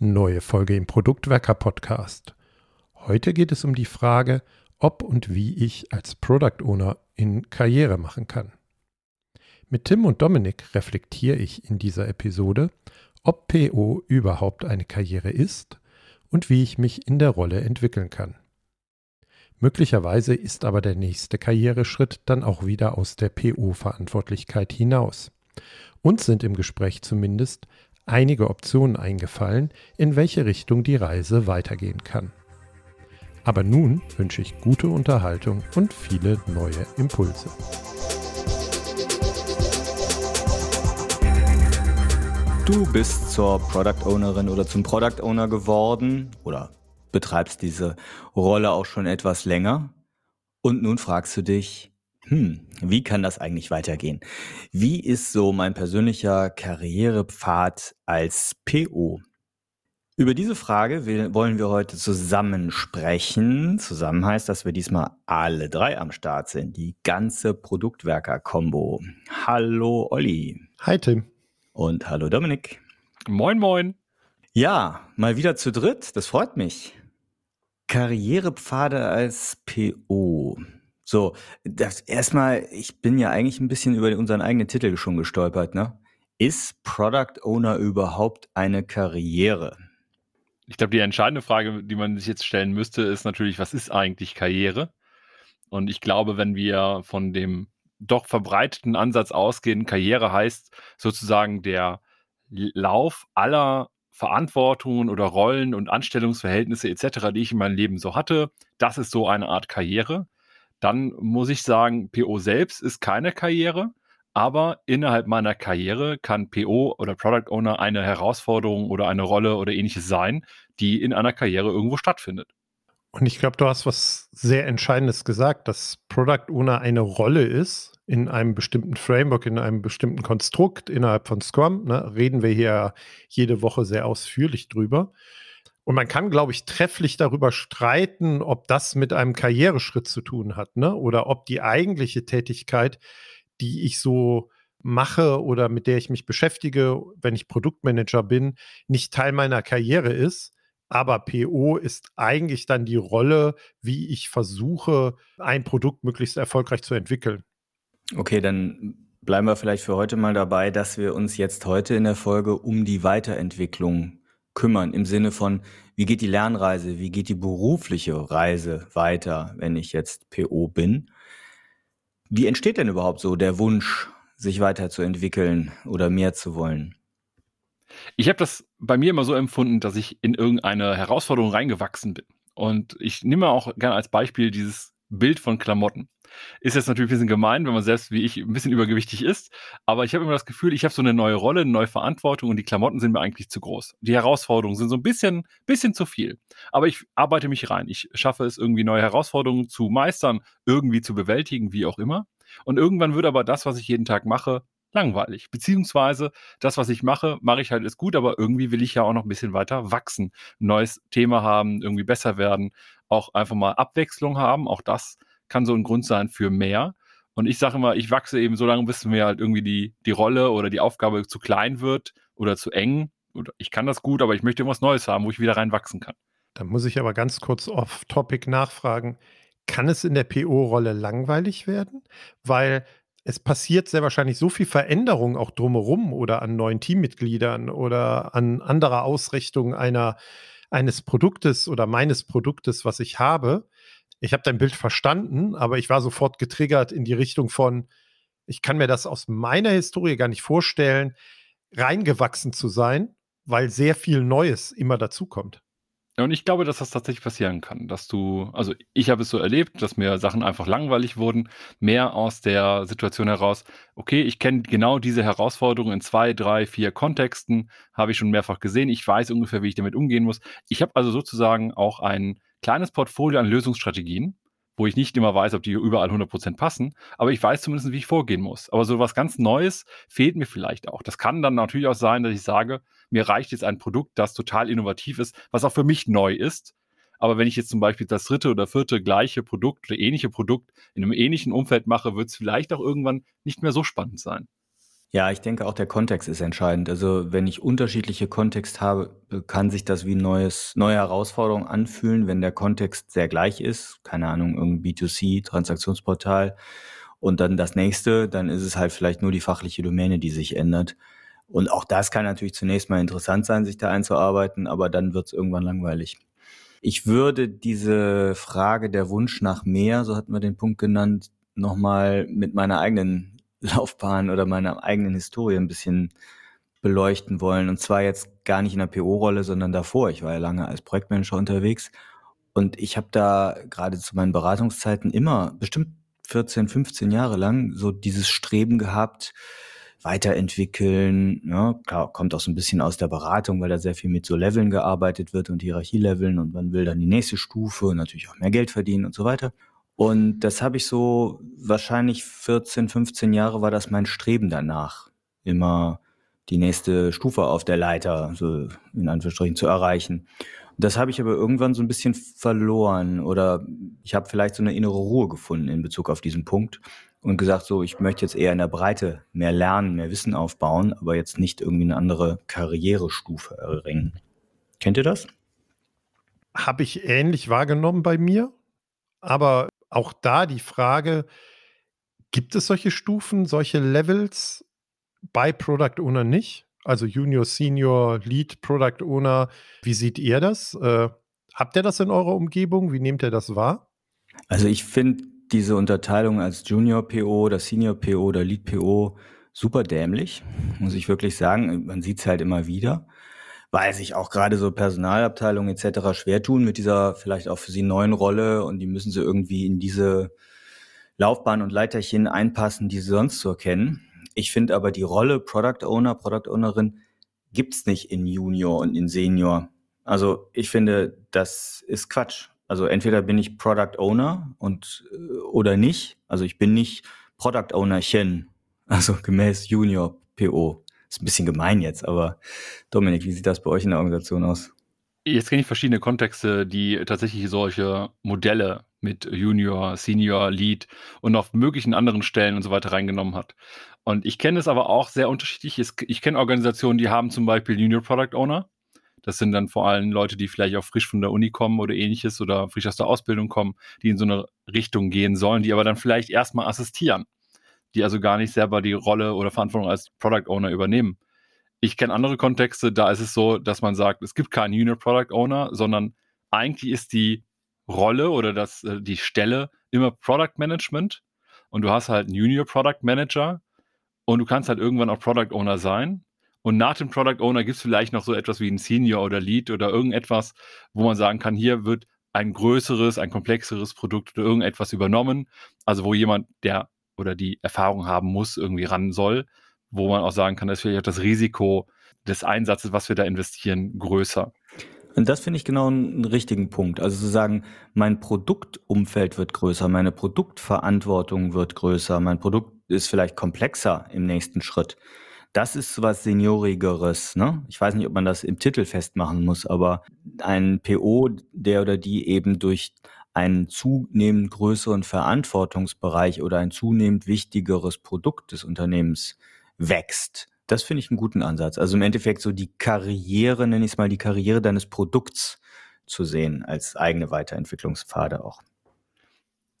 Neue Folge im Produktwerker Podcast. Heute geht es um die Frage, ob und wie ich als Product Owner in Karriere machen kann. Mit Tim und Dominik reflektiere ich in dieser Episode, ob PO überhaupt eine Karriere ist und wie ich mich in der Rolle entwickeln kann. Möglicherweise ist aber der nächste Karriereschritt dann auch wieder aus der PO-Verantwortlichkeit hinaus. Uns sind im Gespräch zumindest einige Optionen eingefallen, in welche Richtung die Reise weitergehen kann. Aber nun wünsche ich gute Unterhaltung und viele neue Impulse. Du bist zur Product Ownerin oder zum Product Owner geworden oder betreibst diese Rolle auch schon etwas länger. Und nun fragst du dich, hm, wie kann das eigentlich weitergehen? Wie ist so mein persönlicher Karrierepfad als PO? Über diese Frage wollen wir heute zusammen sprechen. Zusammen heißt, dass wir diesmal alle drei am Start sind. Die ganze Produktwerker-Kombo. Hallo Olli. Hi Tim. Und hallo Dominik. Moin, moin. Ja, mal wieder zu dritt. Das freut mich. Karrierepfade als PO. So, das erstmal, ich bin ja eigentlich ein bisschen über unseren eigenen Titel schon gestolpert, ne? Ist Product Owner überhaupt eine Karriere? Ich glaube, die entscheidende Frage, die man sich jetzt stellen müsste, ist natürlich, was ist eigentlich Karriere? Und ich glaube, wenn wir von dem doch verbreiteten Ansatz ausgehen, Karriere heißt sozusagen der Lauf aller Verantwortungen oder Rollen und Anstellungsverhältnisse etc., die ich in meinem Leben so hatte, das ist so eine Art Karriere dann muss ich sagen, PO selbst ist keine Karriere, aber innerhalb meiner Karriere kann PO oder Product Owner eine Herausforderung oder eine Rolle oder ähnliches sein, die in einer Karriere irgendwo stattfindet. Und ich glaube, du hast was sehr Entscheidendes gesagt, dass Product Owner eine Rolle ist in einem bestimmten Framework, in einem bestimmten Konstrukt innerhalb von Scrum. Ne, reden wir hier jede Woche sehr ausführlich drüber. Und man kann, glaube ich, trefflich darüber streiten, ob das mit einem Karriereschritt zu tun hat, ne? Oder ob die eigentliche Tätigkeit, die ich so mache oder mit der ich mich beschäftige, wenn ich Produktmanager bin, nicht Teil meiner Karriere ist. Aber PO ist eigentlich dann die Rolle, wie ich versuche, ein Produkt möglichst erfolgreich zu entwickeln. Okay, dann bleiben wir vielleicht für heute mal dabei, dass wir uns jetzt heute in der Folge um die Weiterentwicklung kümmern im Sinne von, wie geht die Lernreise, wie geht die berufliche Reise weiter, wenn ich jetzt PO bin? Wie entsteht denn überhaupt so der Wunsch, sich weiterzuentwickeln oder mehr zu wollen? Ich habe das bei mir immer so empfunden, dass ich in irgendeine Herausforderung reingewachsen bin. Und ich nehme auch gerne als Beispiel dieses Bild von Klamotten. Ist jetzt natürlich ein bisschen gemein, wenn man selbst wie ich ein bisschen übergewichtig ist, aber ich habe immer das Gefühl, ich habe so eine neue Rolle, eine neue Verantwortung und die Klamotten sind mir eigentlich zu groß. Die Herausforderungen sind so ein bisschen, bisschen zu viel. Aber ich arbeite mich rein. Ich schaffe es irgendwie neue Herausforderungen zu meistern, irgendwie zu bewältigen, wie auch immer. Und irgendwann wird aber das, was ich jeden Tag mache, langweilig. Beziehungsweise das, was ich mache, mache ich halt ist gut, aber irgendwie will ich ja auch noch ein bisschen weiter wachsen, ein neues Thema haben, irgendwie besser werden, auch einfach mal Abwechslung haben. Auch das kann so ein Grund sein für mehr. Und ich sage immer, ich wachse eben so lange, bis mir halt irgendwie die, die Rolle oder die Aufgabe zu klein wird oder zu eng. Oder ich kann das gut, aber ich möchte irgendwas Neues haben, wo ich wieder reinwachsen kann. Da muss ich aber ganz kurz off-topic nachfragen. Kann es in der PO-Rolle langweilig werden? Weil es passiert sehr wahrscheinlich so viel Veränderung auch drumherum oder an neuen Teammitgliedern oder an anderer Ausrichtung einer, eines Produktes oder meines Produktes, was ich habe, ich habe dein Bild verstanden, aber ich war sofort getriggert in die Richtung von, ich kann mir das aus meiner Historie gar nicht vorstellen, reingewachsen zu sein, weil sehr viel Neues immer dazukommt. Und ich glaube, dass das tatsächlich passieren kann, dass du, also ich habe es so erlebt, dass mir Sachen einfach langweilig wurden, mehr aus der Situation heraus, okay, ich kenne genau diese Herausforderungen in zwei, drei, vier Kontexten, habe ich schon mehrfach gesehen, ich weiß ungefähr, wie ich damit umgehen muss. Ich habe also sozusagen auch ein kleines Portfolio an Lösungsstrategien, wo ich nicht immer weiß, ob die überall 100% passen, aber ich weiß zumindest, wie ich vorgehen muss. Aber so was ganz Neues fehlt mir vielleicht auch. Das kann dann natürlich auch sein, dass ich sage, mir reicht jetzt ein Produkt, das total innovativ ist, was auch für mich neu ist. Aber wenn ich jetzt zum Beispiel das dritte oder vierte gleiche Produkt oder ähnliche Produkt in einem ähnlichen Umfeld mache, wird es vielleicht auch irgendwann nicht mehr so spannend sein. Ja, ich denke auch der Kontext ist entscheidend. Also wenn ich unterschiedliche Kontext habe, kann sich das wie neues, neue Herausforderung anfühlen, wenn der Kontext sehr gleich ist. Keine Ahnung, irgendein B2C, Transaktionsportal. Und dann das nächste, dann ist es halt vielleicht nur die fachliche Domäne, die sich ändert. Und auch das kann natürlich zunächst mal interessant sein, sich da einzuarbeiten, aber dann wird es irgendwann langweilig. Ich würde diese Frage der Wunsch nach mehr, so hatten wir den Punkt genannt, nochmal mit meiner eigenen Laufbahn oder meiner eigenen Historie ein bisschen beleuchten wollen. Und zwar jetzt gar nicht in der PO-Rolle, sondern davor. Ich war ja lange als Projektmanager unterwegs und ich habe da gerade zu meinen Beratungszeiten immer bestimmt 14, 15 Jahre lang so dieses Streben gehabt, weiterentwickeln. Ne? klar, kommt auch so ein bisschen aus der Beratung, weil da sehr viel mit so Leveln gearbeitet wird und Hierarchieleveln und man will dann die nächste Stufe und natürlich auch mehr Geld verdienen und so weiter. Und das habe ich so wahrscheinlich 14, 15 Jahre war das mein Streben danach, immer die nächste Stufe auf der Leiter, so in Anführungsstrichen, zu erreichen. Das habe ich aber irgendwann so ein bisschen verloren oder ich habe vielleicht so eine innere Ruhe gefunden in Bezug auf diesen Punkt und gesagt, so, ich möchte jetzt eher in der Breite mehr lernen, mehr Wissen aufbauen, aber jetzt nicht irgendwie eine andere Karrierestufe erringen. Kennt ihr das? Habe ich ähnlich wahrgenommen bei mir, aber auch da die Frage, gibt es solche Stufen, solche Levels bei Product Owner nicht? Also Junior, Senior, Lead, Product Owner. Wie seht ihr das? Äh, habt ihr das in eurer Umgebung? Wie nehmt ihr das wahr? Also ich finde diese Unterteilung als Junior PO oder Senior PO oder Lead PO super dämlich, muss ich wirklich sagen. Man sieht es halt immer wieder weil sich auch gerade so Personalabteilungen etc. schwer tun mit dieser vielleicht auch für sie neuen Rolle und die müssen sie irgendwie in diese Laufbahn und Leiterchen einpassen, die sie sonst so kennen. Ich finde aber die Rolle Product Owner, Product Ownerin gibt's nicht in Junior und in Senior. Also ich finde, das ist Quatsch. Also entweder bin ich Product Owner und äh, oder nicht. Also ich bin nicht Product Ownerchen, also gemäß Junior PO. Ist ein bisschen gemein jetzt, aber Dominik, wie sieht das bei euch in der Organisation aus? Jetzt kenne ich verschiedene Kontexte, die tatsächlich solche Modelle mit Junior, Senior, Lead und auf möglichen anderen Stellen und so weiter reingenommen hat. Und ich kenne es aber auch sehr unterschiedlich. Ich kenne Organisationen, die haben zum Beispiel Junior Product Owner. Das sind dann vor allem Leute, die vielleicht auch frisch von der Uni kommen oder ähnliches oder frisch aus der Ausbildung kommen, die in so eine Richtung gehen sollen, die aber dann vielleicht erstmal assistieren die also gar nicht selber die Rolle oder Verantwortung als Product Owner übernehmen. Ich kenne andere Kontexte, da ist es so, dass man sagt, es gibt keinen Junior Product Owner, sondern eigentlich ist die Rolle oder das, äh, die Stelle immer Product Management und du hast halt einen Junior Product Manager und du kannst halt irgendwann auch Product Owner sein. Und nach dem Product Owner gibt es vielleicht noch so etwas wie ein Senior oder Lead oder irgendetwas, wo man sagen kann, hier wird ein größeres, ein komplexeres Produkt oder irgendetwas übernommen. Also wo jemand, der oder die Erfahrung haben muss, irgendwie ran soll, wo man auch sagen kann, dass vielleicht auch das Risiko des Einsatzes, was wir da investieren, größer. Und das finde ich genau einen richtigen Punkt. Also zu sagen, mein Produktumfeld wird größer, meine Produktverantwortung wird größer, mein Produkt ist vielleicht komplexer im nächsten Schritt. Das ist was Seniorigeres. Ne? Ich weiß nicht, ob man das im Titel festmachen muss, aber ein PO, der oder die eben durch einen zunehmend größeren Verantwortungsbereich oder ein zunehmend wichtigeres Produkt des Unternehmens wächst. Das finde ich einen guten Ansatz. Also im Endeffekt so die Karriere, nenne ich es mal, die Karriere deines Produkts zu sehen als eigene Weiterentwicklungspfade auch.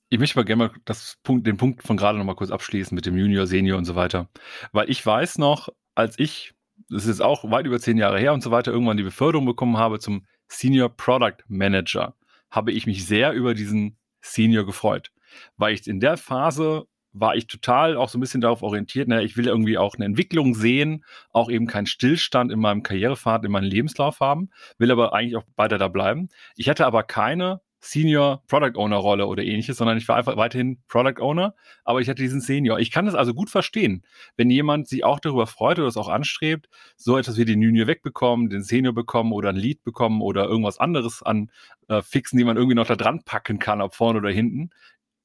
Ich möchte mal gerne mal Punkt, den Punkt von gerade noch mal kurz abschließen mit dem Junior, Senior und so weiter. Weil ich weiß noch, als ich, das ist jetzt auch weit über zehn Jahre her und so weiter, irgendwann die Beförderung bekommen habe zum Senior Product Manager habe ich mich sehr über diesen Senior gefreut, weil ich in der Phase war ich total auch so ein bisschen darauf orientiert, ne, ich will irgendwie auch eine Entwicklung sehen, auch eben keinen Stillstand in meinem Karrierepfad, in meinem Lebenslauf haben, will aber eigentlich auch weiter da bleiben. Ich hatte aber keine Senior Product Owner Rolle oder ähnliches, sondern ich war einfach weiterhin Product Owner, aber ich hatte diesen Senior. Ich kann das also gut verstehen, wenn jemand sich auch darüber freut oder es auch anstrebt, so etwas wie den Junior wegbekommen, den Senior bekommen oder ein Lead bekommen oder irgendwas anderes an äh, Fixen, die man irgendwie noch da dran packen kann, ob vorne oder hinten.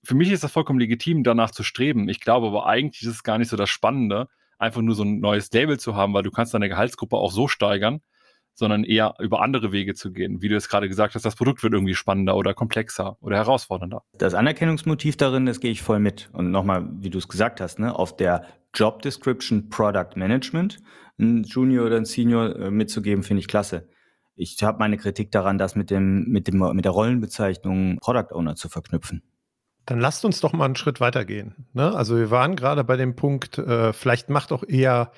Für mich ist das vollkommen legitim, danach zu streben. Ich glaube aber eigentlich ist es gar nicht so das Spannende, einfach nur so ein neues Label zu haben, weil du kannst deine Gehaltsgruppe auch so steigern, sondern eher über andere Wege zu gehen. Wie du es gerade gesagt hast, das Produkt wird irgendwie spannender oder komplexer oder herausfordernder. Das Anerkennungsmotiv darin, das gehe ich voll mit. Und nochmal, wie du es gesagt hast, ne, auf der Job Description Product Management, ein Junior oder ein Senior äh, mitzugeben, finde ich klasse. Ich habe meine Kritik daran, das mit dem, mit dem, mit der Rollenbezeichnung Product Owner zu verknüpfen. Dann lasst uns doch mal einen Schritt weitergehen. Ne? Also wir waren gerade bei dem Punkt, äh, vielleicht macht auch eher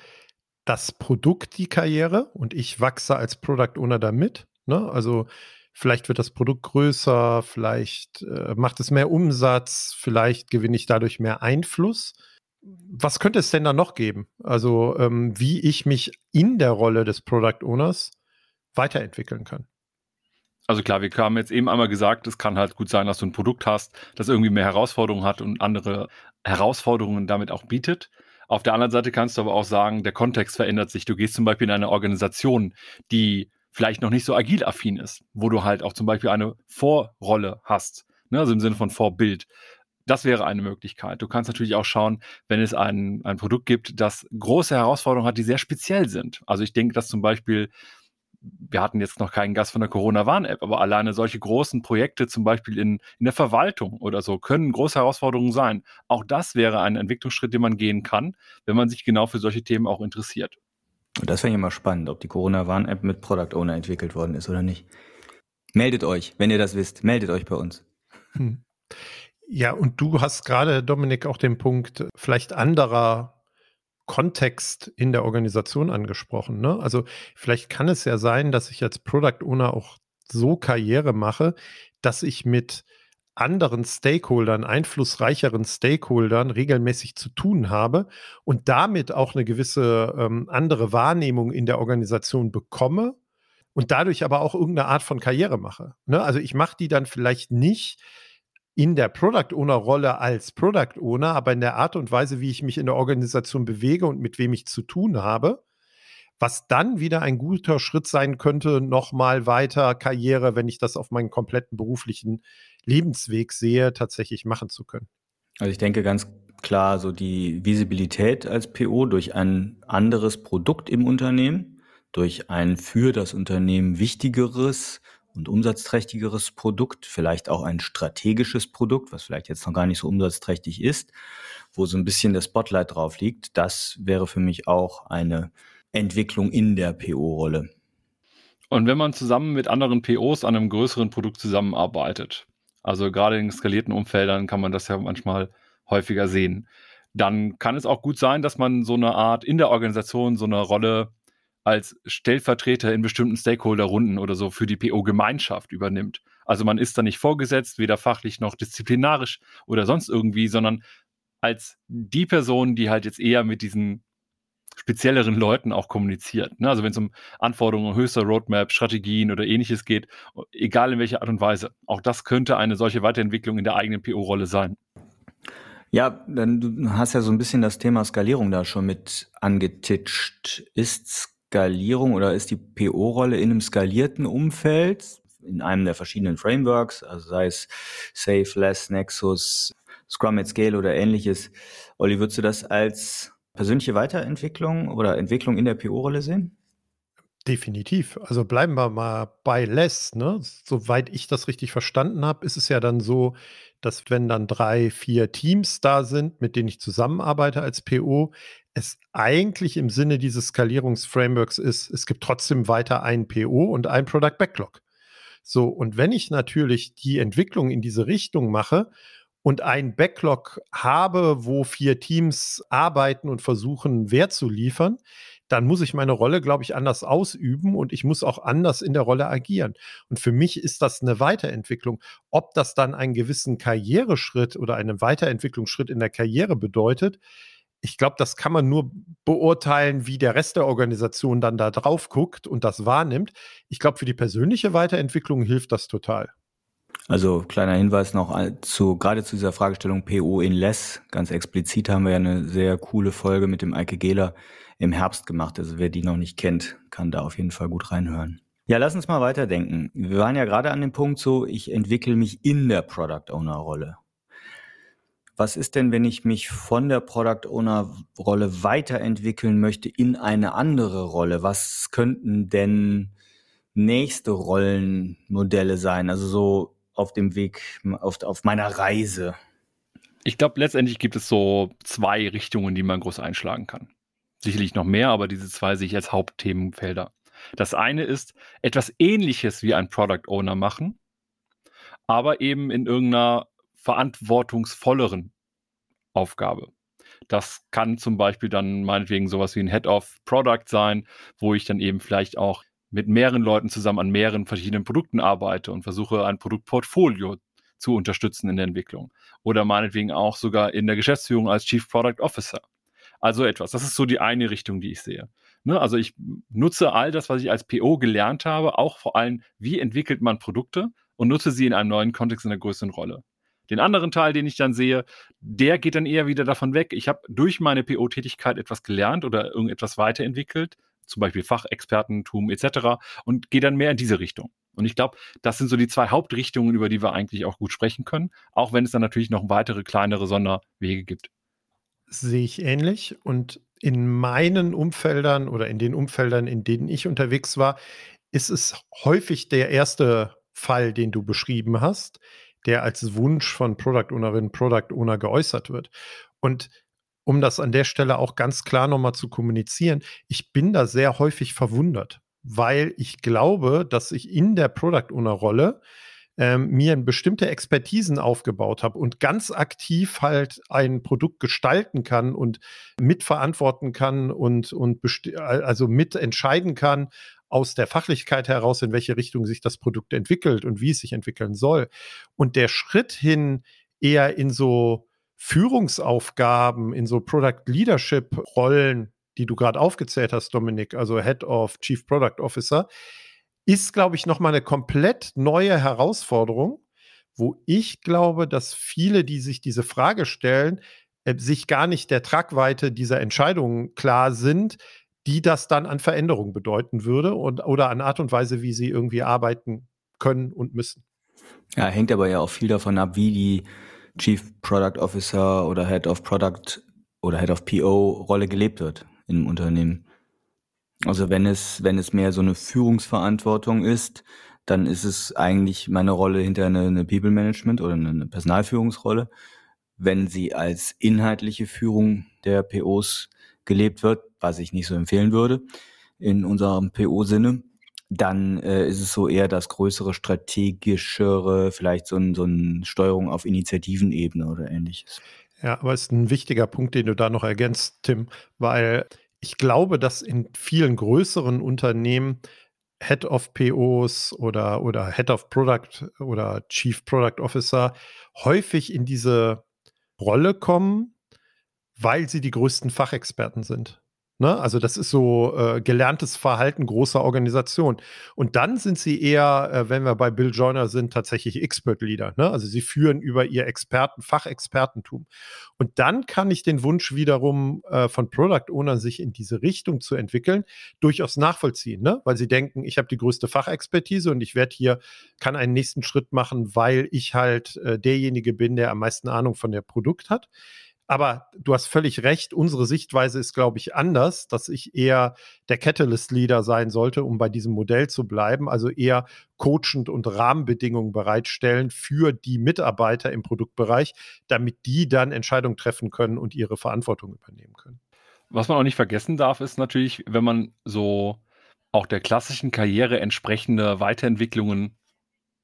das Produkt die Karriere und ich wachse als Product Owner damit. Ne? Also vielleicht wird das Produkt größer, vielleicht äh, macht es mehr Umsatz, vielleicht gewinne ich dadurch mehr Einfluss. Was könnte es denn da noch geben? Also ähm, wie ich mich in der Rolle des Product Owners weiterentwickeln kann. Also klar, wir haben jetzt eben einmal gesagt, es kann halt gut sein, dass du ein Produkt hast, das irgendwie mehr Herausforderungen hat und andere Herausforderungen damit auch bietet. Auf der anderen Seite kannst du aber auch sagen, der Kontext verändert sich. Du gehst zum Beispiel in eine Organisation, die vielleicht noch nicht so agil affin ist, wo du halt auch zum Beispiel eine Vorrolle hast, ne? also im Sinne von Vorbild. Das wäre eine Möglichkeit. Du kannst natürlich auch schauen, wenn es ein, ein Produkt gibt, das große Herausforderungen hat, die sehr speziell sind. Also ich denke, dass zum Beispiel wir hatten jetzt noch keinen Gast von der Corona-Warn-App, aber alleine solche großen Projekte, zum Beispiel in, in der Verwaltung oder so, können große Herausforderungen sein. Auch das wäre ein Entwicklungsschritt, den man gehen kann, wenn man sich genau für solche Themen auch interessiert. Und das fände ich mal spannend, ob die Corona-Warn-App mit Product Owner entwickelt worden ist oder nicht. Meldet euch, wenn ihr das wisst, meldet euch bei uns. Hm. Ja, und du hast gerade, Dominik, auch den Punkt vielleicht anderer Kontext in der Organisation angesprochen. Ne? Also vielleicht kann es ja sein, dass ich als Product Owner auch so Karriere mache, dass ich mit anderen Stakeholdern, einflussreicheren Stakeholdern regelmäßig zu tun habe und damit auch eine gewisse ähm, andere Wahrnehmung in der Organisation bekomme und dadurch aber auch irgendeine Art von Karriere mache. Ne? Also ich mache die dann vielleicht nicht in der Product Owner Rolle als Product Owner, aber in der Art und Weise, wie ich mich in der Organisation bewege und mit wem ich zu tun habe, was dann wieder ein guter Schritt sein könnte, nochmal weiter Karriere, wenn ich das auf meinen kompletten beruflichen Lebensweg sehe, tatsächlich machen zu können. Also ich denke ganz klar, so die Visibilität als PO durch ein anderes Produkt im Unternehmen, durch ein für das Unternehmen wichtigeres und umsatzträchtigeres Produkt, vielleicht auch ein strategisches Produkt, was vielleicht jetzt noch gar nicht so umsatzträchtig ist, wo so ein bisschen der Spotlight drauf liegt, das wäre für mich auch eine Entwicklung in der PO-Rolle. Und wenn man zusammen mit anderen POs an einem größeren Produkt zusammenarbeitet, also gerade in skalierten Umfeldern kann man das ja manchmal häufiger sehen, dann kann es auch gut sein, dass man so eine Art in der Organisation so eine Rolle als Stellvertreter in bestimmten Stakeholder-Runden oder so für die PO-Gemeinschaft übernimmt. Also man ist da nicht vorgesetzt, weder fachlich noch disziplinarisch oder sonst irgendwie, sondern als die Person, die halt jetzt eher mit diesen spezielleren Leuten auch kommuniziert. Ne? Also wenn es um Anforderungen höchster Roadmap, Strategien oder ähnliches geht, egal in welcher Art und Weise. Auch das könnte eine solche Weiterentwicklung in der eigenen PO-Rolle sein. Ja, dann du hast ja so ein bisschen das Thema Skalierung da schon mit angetitscht. Ist Skalierung oder ist die PO-Rolle in einem skalierten Umfeld, in einem der verschiedenen Frameworks, also sei es Safe, Less, Nexus, Scrum at Scale oder ähnliches. Olli, würdest du das als persönliche Weiterentwicklung oder Entwicklung in der PO-Rolle sehen? Definitiv. Also bleiben wir mal bei Less. Ne? Soweit ich das richtig verstanden habe, ist es ja dann so, dass wenn dann drei, vier Teams da sind, mit denen ich zusammenarbeite als PO, es eigentlich im Sinne dieses Skalierungsframeworks ist, es gibt trotzdem weiter ein PO und ein Product Backlog. So, und wenn ich natürlich die Entwicklung in diese Richtung mache und ein Backlog habe, wo vier Teams arbeiten und versuchen, Wert zu liefern, dann muss ich meine Rolle, glaube ich, anders ausüben und ich muss auch anders in der Rolle agieren. Und für mich ist das eine Weiterentwicklung. Ob das dann einen gewissen Karriereschritt oder einen Weiterentwicklungsschritt in der Karriere bedeutet, ich glaube, das kann man nur beurteilen, wie der Rest der Organisation dann da drauf guckt und das wahrnimmt. Ich glaube, für die persönliche Weiterentwicklung hilft das total. Also kleiner Hinweis noch zu gerade zu dieser Fragestellung PO in Less. Ganz explizit haben wir ja eine sehr coole Folge mit dem Eike Gehler im Herbst gemacht. Also wer die noch nicht kennt, kann da auf jeden Fall gut reinhören. Ja, lass uns mal weiterdenken. Wir waren ja gerade an dem Punkt so, ich entwickle mich in der Product Owner Rolle. Was ist denn, wenn ich mich von der Product Owner Rolle weiterentwickeln möchte in eine andere Rolle? Was könnten denn nächste Rollenmodelle sein? Also so auf dem Weg, auf, auf meiner Reise. Ich glaube, letztendlich gibt es so zwei Richtungen, die man groß einschlagen kann. Sicherlich noch mehr, aber diese zwei sehe ich als Hauptthemenfelder. Das eine ist etwas ähnliches wie ein Product Owner machen, aber eben in irgendeiner verantwortungsvolleren Aufgabe. Das kann zum Beispiel dann meinetwegen sowas wie ein Head of Product sein, wo ich dann eben vielleicht auch mit mehreren Leuten zusammen an mehreren verschiedenen Produkten arbeite und versuche ein Produktportfolio zu unterstützen in der Entwicklung. Oder meinetwegen auch sogar in der Geschäftsführung als Chief Product Officer. Also etwas. Das ist so die eine Richtung, die ich sehe. Ne? Also ich nutze all das, was ich als PO gelernt habe, auch vor allem, wie entwickelt man Produkte und nutze sie in einem neuen Kontext in einer größeren Rolle. Den anderen Teil, den ich dann sehe, der geht dann eher wieder davon weg. Ich habe durch meine PO-Tätigkeit etwas gelernt oder irgendetwas weiterentwickelt, zum Beispiel Fachexpertentum etc. und gehe dann mehr in diese Richtung. Und ich glaube, das sind so die zwei Hauptrichtungen, über die wir eigentlich auch gut sprechen können, auch wenn es dann natürlich noch weitere kleinere Sonderwege gibt. Sehe ich ähnlich. Und in meinen Umfeldern oder in den Umfeldern, in denen ich unterwegs war, ist es häufig der erste Fall, den du beschrieben hast, der als Wunsch von Product Ownerin, Product Owner geäußert wird. Und um das an der Stelle auch ganz klar nochmal zu kommunizieren, ich bin da sehr häufig verwundert, weil ich glaube, dass ich in der Product Owner Rolle ähm, mir bestimmte Expertisen aufgebaut habe und ganz aktiv halt ein Produkt gestalten kann und mitverantworten kann und, und also mitentscheiden kann aus der Fachlichkeit heraus, in welche Richtung sich das Produkt entwickelt und wie es sich entwickeln soll. Und der Schritt hin eher in so Führungsaufgaben, in so Product Leadership Rollen die du gerade aufgezählt hast, Dominik, also Head of Chief Product Officer, ist, glaube ich, nochmal eine komplett neue Herausforderung, wo ich glaube, dass viele, die sich diese Frage stellen, äh, sich gar nicht der Tragweite dieser Entscheidungen klar sind, die das dann an Veränderung bedeuten würde und, oder an Art und Weise, wie sie irgendwie arbeiten können und müssen. Ja, hängt aber ja auch viel davon ab, wie die Chief Product Officer oder Head of Product oder Head of PO Rolle gelebt wird im Unternehmen. Also wenn es, wenn es mehr so eine Führungsverantwortung ist, dann ist es eigentlich meine Rolle hinter eine, eine People Management oder eine Personalführungsrolle. Wenn sie als inhaltliche Führung der POs gelebt wird, was ich nicht so empfehlen würde in unserem PO-Sinne, dann äh, ist es so eher das größere, strategischere, vielleicht so, ein, so eine Steuerung auf Initiativenebene oder ähnliches. Ja, aber es ist ein wichtiger Punkt, den du da noch ergänzt, Tim, weil ich glaube, dass in vielen größeren Unternehmen Head of POs oder, oder Head of Product oder Chief Product Officer häufig in diese Rolle kommen, weil sie die größten Fachexperten sind. Ne? Also das ist so äh, gelerntes Verhalten großer Organisationen. Und dann sind sie eher, äh, wenn wir bei Bill Joyner sind, tatsächlich Expert Leader. Ne? Also sie führen über ihr Experten, Fachexpertentum. Und dann kann ich den Wunsch wiederum äh, von Product Ownern, sich in diese Richtung zu entwickeln, durchaus nachvollziehen, ne? weil sie denken, ich habe die größte Fachexpertise und ich werde hier, kann einen nächsten Schritt machen, weil ich halt äh, derjenige bin, der am meisten Ahnung von der Produkt hat. Aber du hast völlig recht, unsere Sichtweise ist, glaube ich, anders, dass ich eher der Catalyst-Leader sein sollte, um bei diesem Modell zu bleiben, also eher coachend und Rahmenbedingungen bereitstellen für die Mitarbeiter im Produktbereich, damit die dann Entscheidungen treffen können und ihre Verantwortung übernehmen können. Was man auch nicht vergessen darf, ist natürlich, wenn man so auch der klassischen Karriere entsprechende Weiterentwicklungen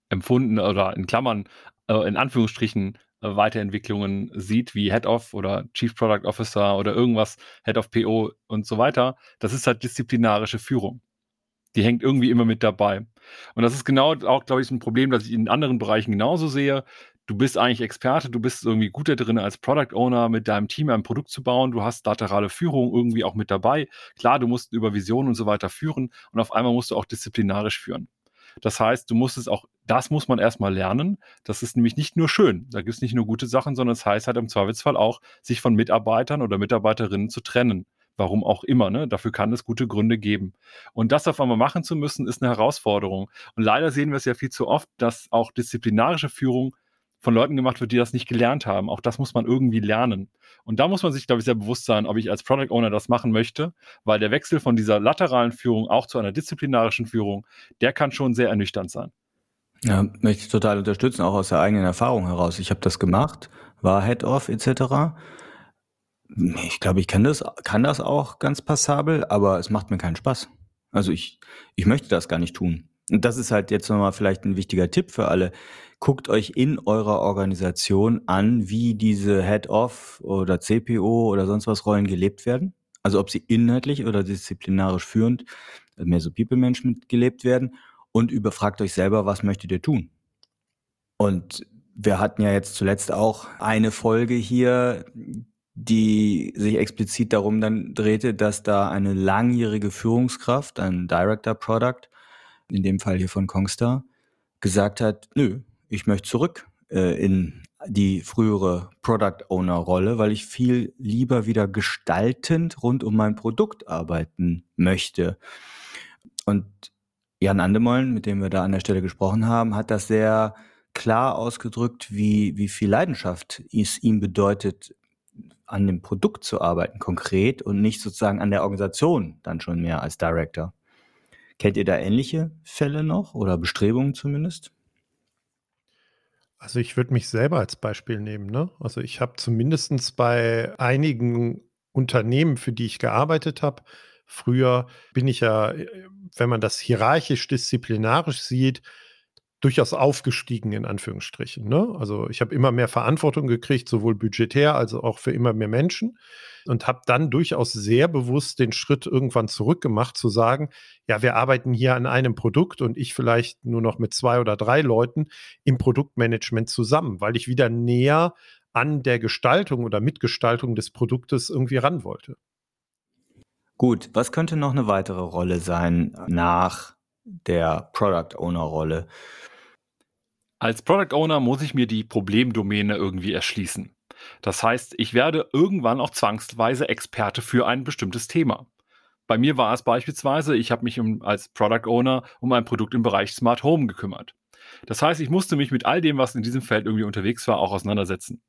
empfunden oder in Klammern, äh, in Anführungsstrichen Weiterentwicklungen sieht, wie Head of oder Chief Product Officer oder irgendwas, Head of PO und so weiter, das ist halt disziplinarische Führung. Die hängt irgendwie immer mit dabei. Und das ist genau auch, glaube ich, ein Problem, das ich in anderen Bereichen genauso sehe. Du bist eigentlich Experte, du bist irgendwie gut da drin, als Product Owner mit deinem Team ein Produkt zu bauen. Du hast laterale Führung irgendwie auch mit dabei. Klar, du musst über Visionen und so weiter führen und auf einmal musst du auch disziplinarisch führen. Das heißt, du musst es auch, das muss man erstmal lernen. Das ist nämlich nicht nur schön. Da gibt es nicht nur gute Sachen, sondern es heißt halt im Zweifelsfall auch, sich von Mitarbeitern oder Mitarbeiterinnen zu trennen. Warum auch immer, ne? Dafür kann es gute Gründe geben. Und das auf einmal machen zu müssen, ist eine Herausforderung. Und leider sehen wir es ja viel zu oft, dass auch disziplinarische Führung von Leuten gemacht wird, die das nicht gelernt haben. Auch das muss man irgendwie lernen. Und da muss man sich, glaube ich, sehr bewusst sein, ob ich als Product Owner das machen möchte, weil der Wechsel von dieser lateralen Führung auch zu einer disziplinarischen Führung, der kann schon sehr ernüchternd sein. Ja, möchte ich total unterstützen, auch aus der eigenen Erfahrung heraus. Ich habe das gemacht, war Head-Off etc. Ich glaube, ich kann das, kann das auch ganz passabel, aber es macht mir keinen Spaß. Also ich, ich möchte das gar nicht tun. Und das ist halt jetzt nochmal vielleicht ein wichtiger Tipp für alle. Guckt euch in eurer Organisation an, wie diese Head-Off oder CPO oder sonst was Rollen gelebt werden. Also ob sie inhaltlich oder disziplinarisch führend, mehr so People-Management gelebt werden und überfragt euch selber, was möchtet ihr tun? Und wir hatten ja jetzt zuletzt auch eine Folge hier, die sich explizit darum dann drehte, dass da eine langjährige Führungskraft, ein Director Product, in dem Fall hier von Kongstar, gesagt hat, nö, ich möchte zurück äh, in die frühere Product Owner Rolle, weil ich viel lieber wieder gestaltend rund um mein Produkt arbeiten möchte. Und Jan Andemollen, mit dem wir da an der Stelle gesprochen haben, hat das sehr klar ausgedrückt, wie, wie viel Leidenschaft es ihm bedeutet, an dem Produkt zu arbeiten, konkret und nicht sozusagen an der Organisation dann schon mehr als Director. Kennt ihr da ähnliche Fälle noch oder Bestrebungen zumindest? Also ich würde mich selber als Beispiel nehmen. Ne? Also ich habe zumindest bei einigen Unternehmen, für die ich gearbeitet habe, früher bin ich ja, wenn man das hierarchisch disziplinarisch sieht, durchaus aufgestiegen, in Anführungsstrichen. Ne? Also ich habe immer mehr Verantwortung gekriegt, sowohl budgetär als auch für immer mehr Menschen und habe dann durchaus sehr bewusst den Schritt irgendwann zurückgemacht, zu sagen, ja, wir arbeiten hier an einem Produkt und ich vielleicht nur noch mit zwei oder drei Leuten im Produktmanagement zusammen, weil ich wieder näher an der Gestaltung oder Mitgestaltung des Produktes irgendwie ran wollte. Gut, was könnte noch eine weitere Rolle sein nach der Product Owner Rolle? Als Product Owner muss ich mir die Problemdomäne irgendwie erschließen. Das heißt, ich werde irgendwann auch zwangsweise Experte für ein bestimmtes Thema. Bei mir war es beispielsweise, ich habe mich um, als Product Owner um ein Produkt im Bereich Smart Home gekümmert. Das heißt, ich musste mich mit all dem, was in diesem Feld irgendwie unterwegs war, auch auseinandersetzen.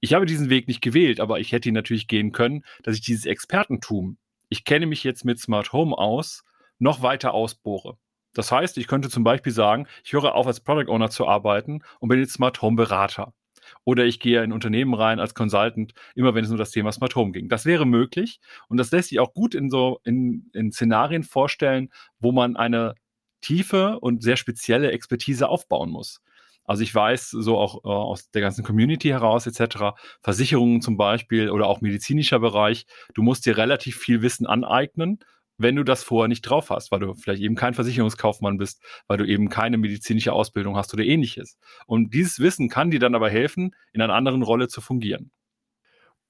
Ich habe diesen Weg nicht gewählt, aber ich hätte ihn natürlich gehen können, dass ich dieses Expertentum, ich kenne mich jetzt mit Smart Home aus, noch weiter ausbohre. Das heißt, ich könnte zum Beispiel sagen, ich höre auf, als Product Owner zu arbeiten und bin jetzt Smart Home Berater. Oder ich gehe in Unternehmen rein als Consultant, immer wenn es um das Thema Smart Home ging. Das wäre möglich und das lässt sich auch gut in so in, in Szenarien vorstellen, wo man eine tiefe und sehr spezielle Expertise aufbauen muss. Also ich weiß so auch äh, aus der ganzen Community heraus etc., Versicherungen zum Beispiel oder auch medizinischer Bereich, du musst dir relativ viel Wissen aneignen wenn du das vorher nicht drauf hast, weil du vielleicht eben kein Versicherungskaufmann bist, weil du eben keine medizinische Ausbildung hast oder ähnliches. Und dieses Wissen kann dir dann aber helfen, in einer anderen Rolle zu fungieren.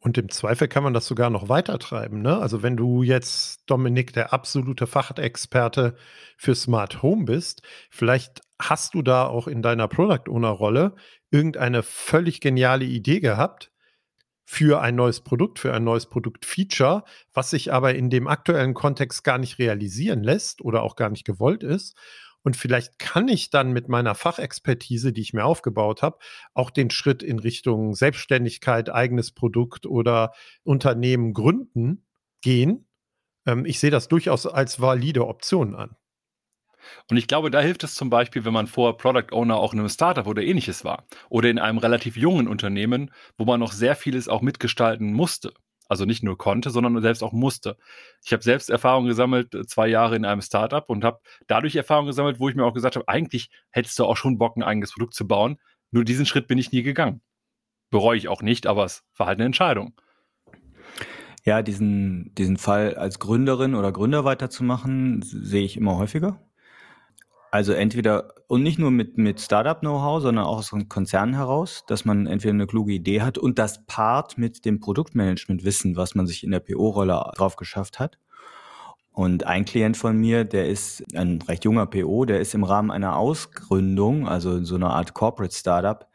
Und im Zweifel kann man das sogar noch weiter treiben. Ne? Also wenn du jetzt, Dominik, der absolute Fachexperte für Smart Home bist, vielleicht hast du da auch in deiner Product Owner Rolle irgendeine völlig geniale Idee gehabt, für ein neues Produkt, für ein neues Produktfeature, was sich aber in dem aktuellen Kontext gar nicht realisieren lässt oder auch gar nicht gewollt ist. Und vielleicht kann ich dann mit meiner Fachexpertise, die ich mir aufgebaut habe, auch den Schritt in Richtung Selbstständigkeit, eigenes Produkt oder Unternehmen gründen gehen. Ähm, ich sehe das durchaus als valide Option an. Und ich glaube, da hilft es zum Beispiel, wenn man vorher Product Owner auch in einem Startup oder ähnliches war. Oder in einem relativ jungen Unternehmen, wo man noch sehr vieles auch mitgestalten musste. Also nicht nur konnte, sondern selbst auch musste. Ich habe selbst Erfahrung gesammelt, äh, zwei Jahre in einem Startup und habe dadurch Erfahrung gesammelt, wo ich mir auch gesagt habe, eigentlich hättest du auch schon Bock, ein eigenes Produkt zu bauen. Nur diesen Schritt bin ich nie gegangen. Bereue ich auch nicht, aber es war halt eine Entscheidung. Ja, diesen, diesen Fall als Gründerin oder Gründer weiterzumachen, sehe ich immer häufiger. Also entweder, und nicht nur mit, mit Startup-Know-how, sondern auch aus einem Konzern heraus, dass man entweder eine kluge Idee hat und das Part mit dem Produktmanagement-Wissen, was man sich in der PO-Rolle drauf geschafft hat. Und ein Klient von mir, der ist ein recht junger PO, der ist im Rahmen einer Ausgründung, also so einer Art Corporate Startup,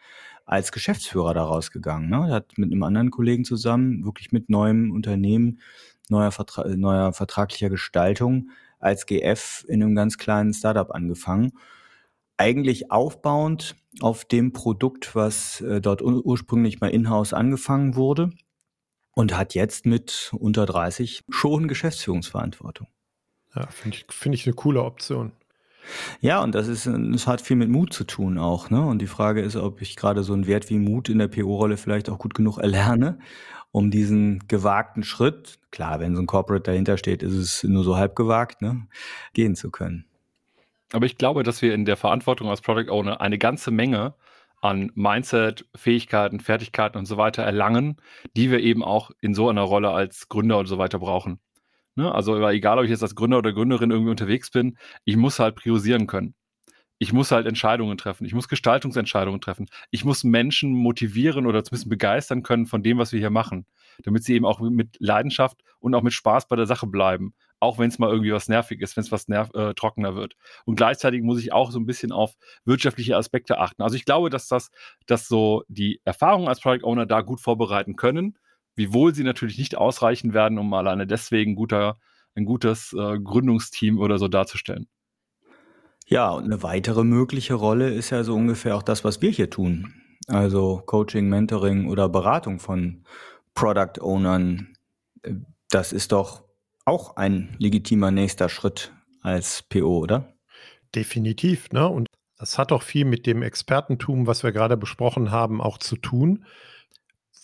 als Geschäftsführer daraus gegangen. Ne? Er hat mit einem anderen Kollegen zusammen, wirklich mit neuem Unternehmen, neuer, Vertra neuer vertraglicher Gestaltung, als GF in einem ganz kleinen Startup angefangen. Eigentlich aufbauend auf dem Produkt, was äh, dort ursprünglich mal in-house angefangen wurde und hat jetzt mit unter 30 schon Geschäftsführungsverantwortung. Ja, finde ich, find ich eine coole Option. Ja, und das ist, es hat viel mit Mut zu tun auch, ne? Und die Frage ist, ob ich gerade so einen Wert wie Mut in der PO-Rolle vielleicht auch gut genug erlerne, um diesen gewagten Schritt, klar, wenn so ein Corporate dahinter steht, ist es nur so halb gewagt, ne, gehen zu können. Aber ich glaube, dass wir in der Verantwortung als Product Owner eine ganze Menge an Mindset, Fähigkeiten, Fertigkeiten und so weiter erlangen, die wir eben auch in so einer Rolle als Gründer und so weiter brauchen. Ne? Also egal, ob ich jetzt als Gründer oder Gründerin irgendwie unterwegs bin, ich muss halt priorisieren können. Ich muss halt Entscheidungen treffen. Ich muss Gestaltungsentscheidungen treffen. Ich muss Menschen motivieren oder zumindest begeistern können von dem, was wir hier machen, damit sie eben auch mit Leidenschaft und auch mit Spaß bei der Sache bleiben auch wenn es mal irgendwie was nervig ist, wenn es was nerv äh, trockener wird. Und gleichzeitig muss ich auch so ein bisschen auf wirtschaftliche Aspekte achten. Also ich glaube, dass das, dass so die Erfahrungen als Product Owner da gut vorbereiten können, wiewohl sie natürlich nicht ausreichen werden, um alleine deswegen guter, ein gutes äh, Gründungsteam oder so darzustellen. Ja, und eine weitere mögliche Rolle ist ja so ungefähr auch das, was wir hier tun. Also Coaching, Mentoring oder Beratung von Product Ownern. Äh, das ist doch auch ein legitimer nächster Schritt als PO, oder? Definitiv, ne? Und das hat auch viel mit dem Expertentum, was wir gerade besprochen haben, auch zu tun.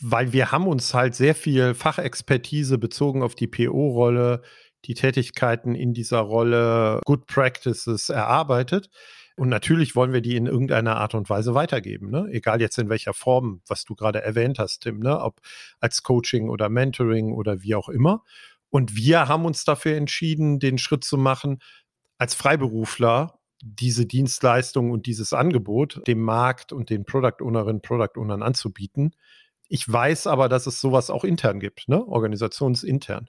Weil wir haben uns halt sehr viel Fachexpertise bezogen auf die PO-Rolle, die Tätigkeiten in dieser Rolle, Good Practices erarbeitet. Und natürlich wollen wir die in irgendeiner Art und Weise weitergeben, ne? egal jetzt in welcher Form, was du gerade erwähnt hast, Tim, ne? ob als Coaching oder Mentoring oder wie auch immer. Und wir haben uns dafür entschieden, den Schritt zu machen, als Freiberufler diese Dienstleistung und dieses Angebot dem Markt und den Product Ownerinnen, Product Ownern anzubieten. Ich weiß aber, dass es sowas auch intern gibt, ne? organisationsintern.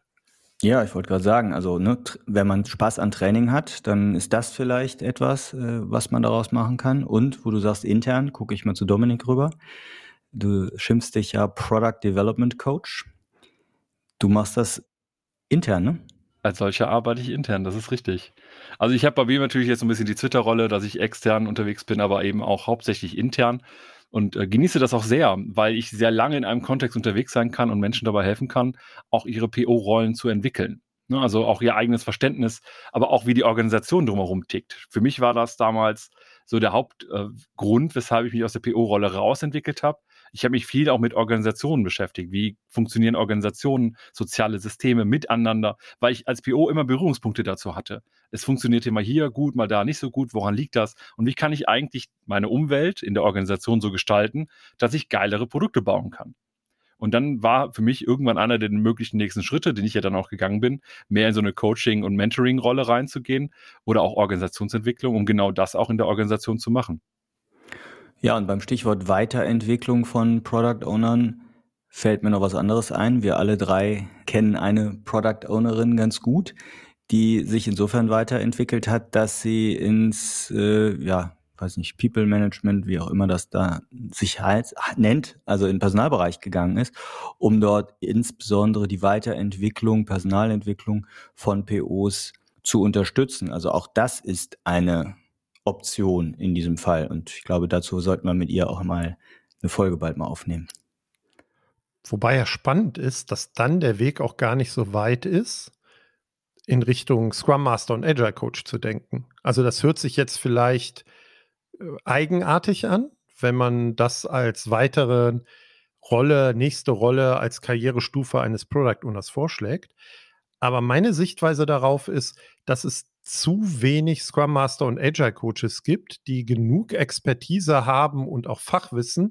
Ja, ich wollte gerade sagen, also ne, wenn man Spaß an Training hat, dann ist das vielleicht etwas, äh, was man daraus machen kann. Und wo du sagst intern, gucke ich mal zu Dominik rüber. Du schimpfst dich ja Product Development Coach. Du machst das Intern, ne? Als solcher arbeite ich intern, das ist richtig. Also ich habe bei mir natürlich jetzt ein bisschen die Twitter-Rolle, dass ich extern unterwegs bin, aber eben auch hauptsächlich intern und äh, genieße das auch sehr, weil ich sehr lange in einem Kontext unterwegs sein kann und Menschen dabei helfen kann, auch ihre PO-Rollen zu entwickeln. Ne? Also auch ihr eigenes Verständnis, aber auch wie die Organisation drumherum tickt. Für mich war das damals so der Hauptgrund, äh, weshalb ich mich aus der PO-Rolle rausentwickelt habe, ich habe mich viel auch mit Organisationen beschäftigt. Wie funktionieren Organisationen, soziale Systeme miteinander, weil ich als PO immer Berührungspunkte dazu hatte. Es funktionierte mal hier gut, mal da nicht so gut. Woran liegt das? Und wie kann ich eigentlich meine Umwelt in der Organisation so gestalten, dass ich geilere Produkte bauen kann? Und dann war für mich irgendwann einer der möglichen nächsten Schritte, den ich ja dann auch gegangen bin, mehr in so eine Coaching- und Mentoring-Rolle reinzugehen oder auch Organisationsentwicklung, um genau das auch in der Organisation zu machen. Ja, und beim Stichwort Weiterentwicklung von Product Ownern fällt mir noch was anderes ein. Wir alle drei kennen eine Product Ownerin ganz gut, die sich insofern weiterentwickelt hat, dass sie ins, äh, ja, weiß nicht, People Management, wie auch immer das da sich halt nennt, also in Personalbereich gegangen ist, um dort insbesondere die Weiterentwicklung, Personalentwicklung von POs zu unterstützen. Also auch das ist eine Option in diesem Fall. Und ich glaube, dazu sollten wir mit ihr auch mal eine Folge bald mal aufnehmen. Wobei ja spannend ist, dass dann der Weg auch gar nicht so weit ist, in Richtung Scrum Master und Agile Coach zu denken. Also das hört sich jetzt vielleicht äh, eigenartig an, wenn man das als weitere Rolle, nächste Rolle als Karrierestufe eines Product Owners vorschlägt. Aber meine Sichtweise darauf ist, dass es zu wenig Scrum Master und Agile Coaches gibt, die genug Expertise haben und auch Fachwissen,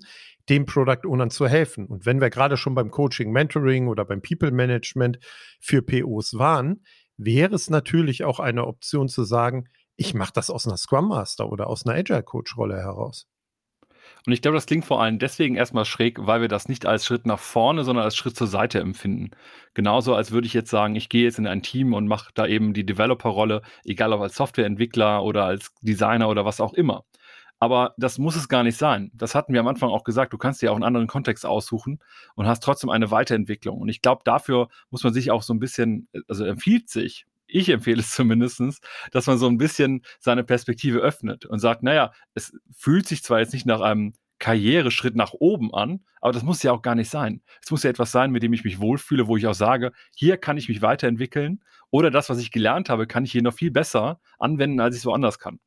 dem Product Ownern zu helfen. Und wenn wir gerade schon beim Coaching, Mentoring oder beim People Management für POs waren, wäre es natürlich auch eine Option zu sagen, ich mache das aus einer Scrum Master oder aus einer Agile Coach Rolle heraus. Und ich glaube, das klingt vor allem deswegen erstmal schräg, weil wir das nicht als Schritt nach vorne, sondern als Schritt zur Seite empfinden. Genauso als würde ich jetzt sagen, ich gehe jetzt in ein Team und mache da eben die Developer-Rolle, egal ob als Softwareentwickler oder als Designer oder was auch immer. Aber das muss es gar nicht sein. Das hatten wir am Anfang auch gesagt. Du kannst dir auch einen anderen Kontext aussuchen und hast trotzdem eine Weiterentwicklung. Und ich glaube, dafür muss man sich auch so ein bisschen, also empfiehlt sich, ich empfehle es zumindestens, dass man so ein bisschen seine Perspektive öffnet und sagt, naja, es fühlt sich zwar jetzt nicht nach einem Karriereschritt nach oben an, aber das muss ja auch gar nicht sein. Es muss ja etwas sein, mit dem ich mich wohlfühle, wo ich auch sage, hier kann ich mich weiterentwickeln oder das, was ich gelernt habe, kann ich hier noch viel besser anwenden, als ich es woanders kann.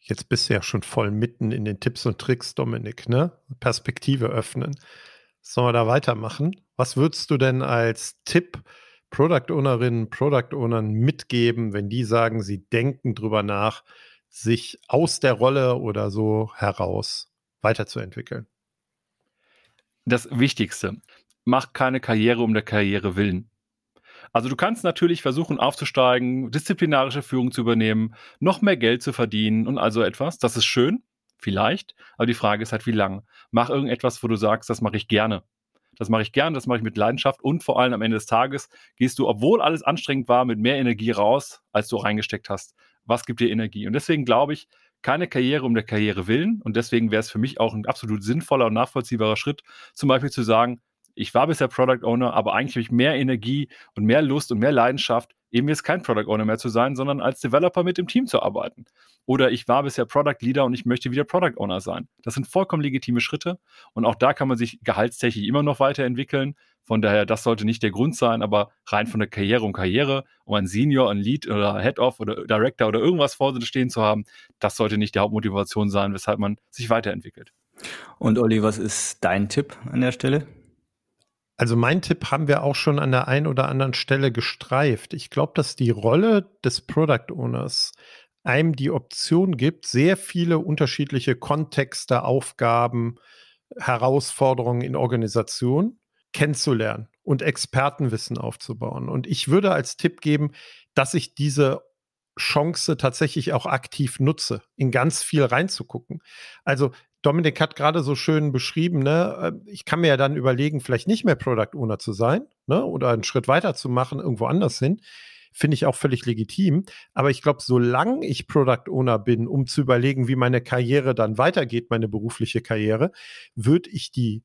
Jetzt bist du ja schon voll mitten in den Tipps und Tricks, Dominik, ne? Perspektive öffnen. Sollen wir da weitermachen? Was würdest du denn als Tipp Product Ownerinnen, Product Ownern mitgeben, wenn die sagen, sie denken drüber nach, sich aus der Rolle oder so heraus weiterzuentwickeln? Das Wichtigste, mach keine Karriere um der Karriere willen. Also du kannst natürlich versuchen aufzusteigen, disziplinarische Führung zu übernehmen, noch mehr Geld zu verdienen und also etwas. Das ist schön, vielleicht, aber die Frage ist halt, wie lang. Mach irgendetwas, wo du sagst, das mache ich gerne. Das mache ich gerne, das mache ich mit Leidenschaft und vor allem am Ende des Tages gehst du, obwohl alles anstrengend war, mit mehr Energie raus, als du reingesteckt hast. Was gibt dir Energie? Und deswegen glaube ich, keine Karriere um der Karriere willen. Und deswegen wäre es für mich auch ein absolut sinnvoller und nachvollziehbarer Schritt, zum Beispiel zu sagen, ich war bisher Product Owner, aber eigentlich habe ich mehr Energie und mehr Lust und mehr Leidenschaft, eben jetzt kein Product Owner mehr zu sein, sondern als Developer mit dem Team zu arbeiten. Oder ich war bisher Product Leader und ich möchte wieder Product Owner sein. Das sind vollkommen legitime Schritte und auch da kann man sich gehaltstechnisch immer noch weiterentwickeln. Von daher, das sollte nicht der Grund sein, aber rein von der Karriere um Karriere, um ein Senior, ein Lead oder Head-Off oder Director oder irgendwas vor sich stehen zu haben, das sollte nicht die Hauptmotivation sein, weshalb man sich weiterentwickelt. Und Olli, was ist dein Tipp an der Stelle? Also mein Tipp haben wir auch schon an der einen oder anderen Stelle gestreift. Ich glaube, dass die Rolle des Product Owners einem die Option gibt, sehr viele unterschiedliche Kontexte, Aufgaben, Herausforderungen in Organisationen kennenzulernen und Expertenwissen aufzubauen. Und ich würde als Tipp geben, dass ich diese Chance tatsächlich auch aktiv nutze, in ganz viel reinzugucken. Also Dominik hat gerade so schön beschrieben, ne, äh, ich kann mir ja dann überlegen, vielleicht nicht mehr Product Owner zu sein, ne, oder einen Schritt weiter zu machen, irgendwo anders hin. Finde ich auch völlig legitim. Aber ich glaube, solange ich Product Owner bin, um zu überlegen, wie meine Karriere dann weitergeht, meine berufliche Karriere, würde ich die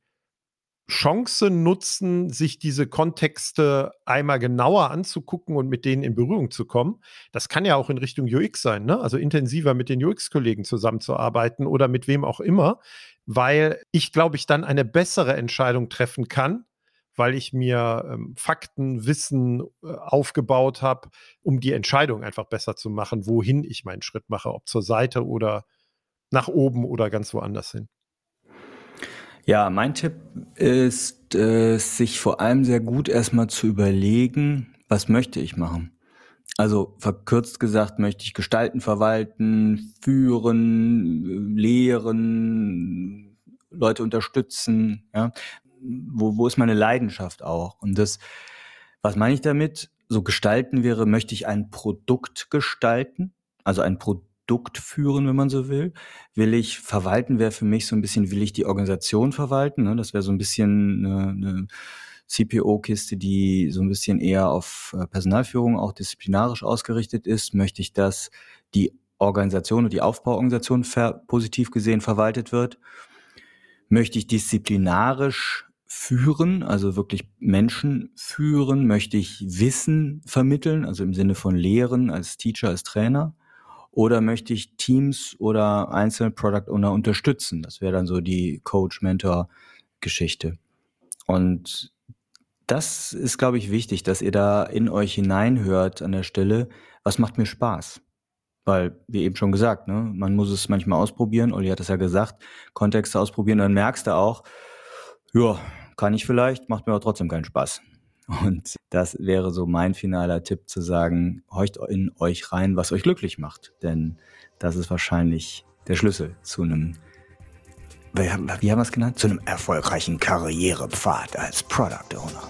Chance nutzen, sich diese Kontexte einmal genauer anzugucken und mit denen in Berührung zu kommen. Das kann ja auch in Richtung UX sein, ne? also intensiver mit den UX-Kollegen zusammenzuarbeiten oder mit wem auch immer, weil ich, glaube ich, dann eine bessere Entscheidung treffen kann, weil ich mir ähm, Fakten, Wissen äh, aufgebaut habe, um die Entscheidung einfach besser zu machen, wohin ich meinen Schritt mache, ob zur Seite oder nach oben oder ganz woanders hin. Ja, mein Tipp ist, äh, sich vor allem sehr gut erstmal zu überlegen, was möchte ich machen. Also verkürzt gesagt möchte ich gestalten, verwalten, führen, lehren, Leute unterstützen. Ja? Wo, wo ist meine Leidenschaft auch? Und das, was meine ich damit? So gestalten wäre, möchte ich ein Produkt gestalten, also ein Produkt Produkt führen, wenn man so will. Will ich verwalten, wäre für mich so ein bisschen, will ich die Organisation verwalten. Ne? Das wäre so ein bisschen eine, eine CPO-Kiste, die so ein bisschen eher auf äh, Personalführung auch disziplinarisch ausgerichtet ist. Möchte ich, dass die Organisation und die Aufbauorganisation positiv gesehen verwaltet wird? Möchte ich disziplinarisch führen, also wirklich Menschen führen? Möchte ich Wissen vermitteln, also im Sinne von Lehren als Teacher, als Trainer? Oder möchte ich Teams oder einzelne Product Owner unterstützen? Das wäre dann so die Coach-Mentor-Geschichte. Und das ist, glaube ich, wichtig, dass ihr da in euch hineinhört an der Stelle, was macht mir Spaß? Weil, wie eben schon gesagt, ne, man muss es manchmal ausprobieren. Olli hat es ja gesagt, Kontexte ausprobieren, dann merkst du auch, ja, kann ich vielleicht, macht mir aber trotzdem keinen Spaß. Und das wäre so mein finaler Tipp zu sagen, horcht in euch rein, was euch glücklich macht. Denn das ist wahrscheinlich der Schlüssel zu einem, wie haben wir es genannt? Zu einem erfolgreichen Karrierepfad als Product Owner.